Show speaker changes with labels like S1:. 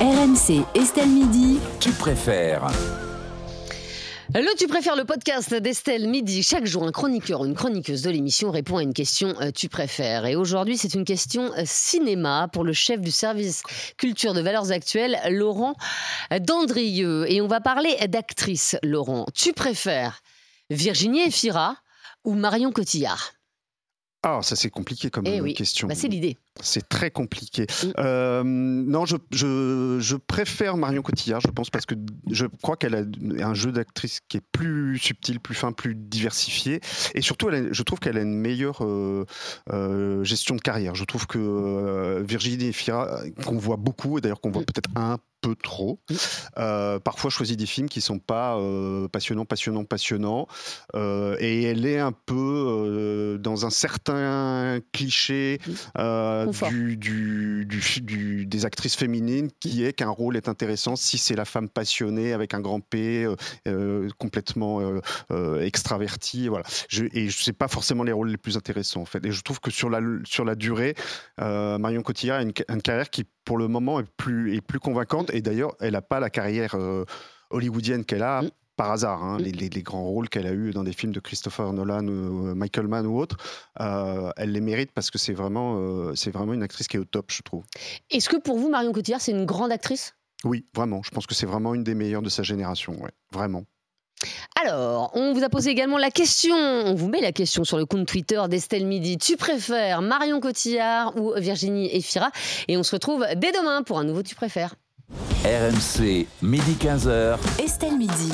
S1: RMC Estelle Midi.
S2: Tu préfères
S3: Le Tu préfères le podcast d'Estelle Midi. Chaque jour, un chroniqueur ou une chroniqueuse de l'émission répond à une question euh, Tu préfères. Et aujourd'hui, c'est une question euh, cinéma pour le chef du service culture de valeurs actuelles, Laurent Dandrieux. Et on va parler d'actrice, Laurent. Tu préfères Virginie Efira ou Marion Cotillard?
S4: Ah, ça c'est compliqué comme
S3: Eh
S4: euh,
S3: oui,
S4: question.
S3: bah, c'est l'idée.
S4: C'est très compliqué.
S3: Mm.
S4: Euh, non, je, je, je préfère Marion Cotillard, je pense, parce que je crois qu'elle a un jeu d'actrice qui est plus subtil, plus fin, plus diversifié. Et surtout, elle a- je trouve qu'elle a une meilleure euh, euh, gestion de carrière. Je trouve que Virginie Efira, qu'on voit beaucoup, et d'ailleurs qu'on voit
S3: Mm.
S4: peut-être un peu trop,
S3: Mm.
S4: euh, parfois choisit des films qui sont pas euh, passionnants, passionnants, passionnants. Euh, et elle est un peu dans un certain cliché euh, du, du- du des actrices féminines qui est qu'un rôle est intéressant si c'est la femme passionnée avec un grand P, euh, euh, complètement extravertie. Voilà. Je, et je sais pas forcément les rôles les plus intéressants en fait. Et je trouve que sur la, sur la durée, Marion Cotillard a une, ca- une carrière qui pour le moment est plus, est plus convaincante. Et d'ailleurs, elle n'a pas la carrière hollywoodienne qu'elle a. Par hasard, hein, les, les- les grands rôles qu'elle a eus dans des films de Christopher Nolan ou euh, Michael Mann ou autres, euh, elle les mérite parce que c'est vraiment, euh, c'est vraiment une actrice qui est au top, je trouve.
S3: Est-ce que pour vous, Marion Cotillard, c'est une grande actrice?
S4: Oui, vraiment. Je pense que c'est vraiment une des meilleures de sa génération. Ouais, vraiment.
S3: Alors, on vous a posé également la question, on vous met la question sur le compte Twitter d'Estelle Midi. Tu préfères Marion Cotillard ou Virginie Efira? Et on se retrouve dès demain pour un nouveau Tu préfères.
S2: RMC, midi 15h.
S1: Estelle Midi.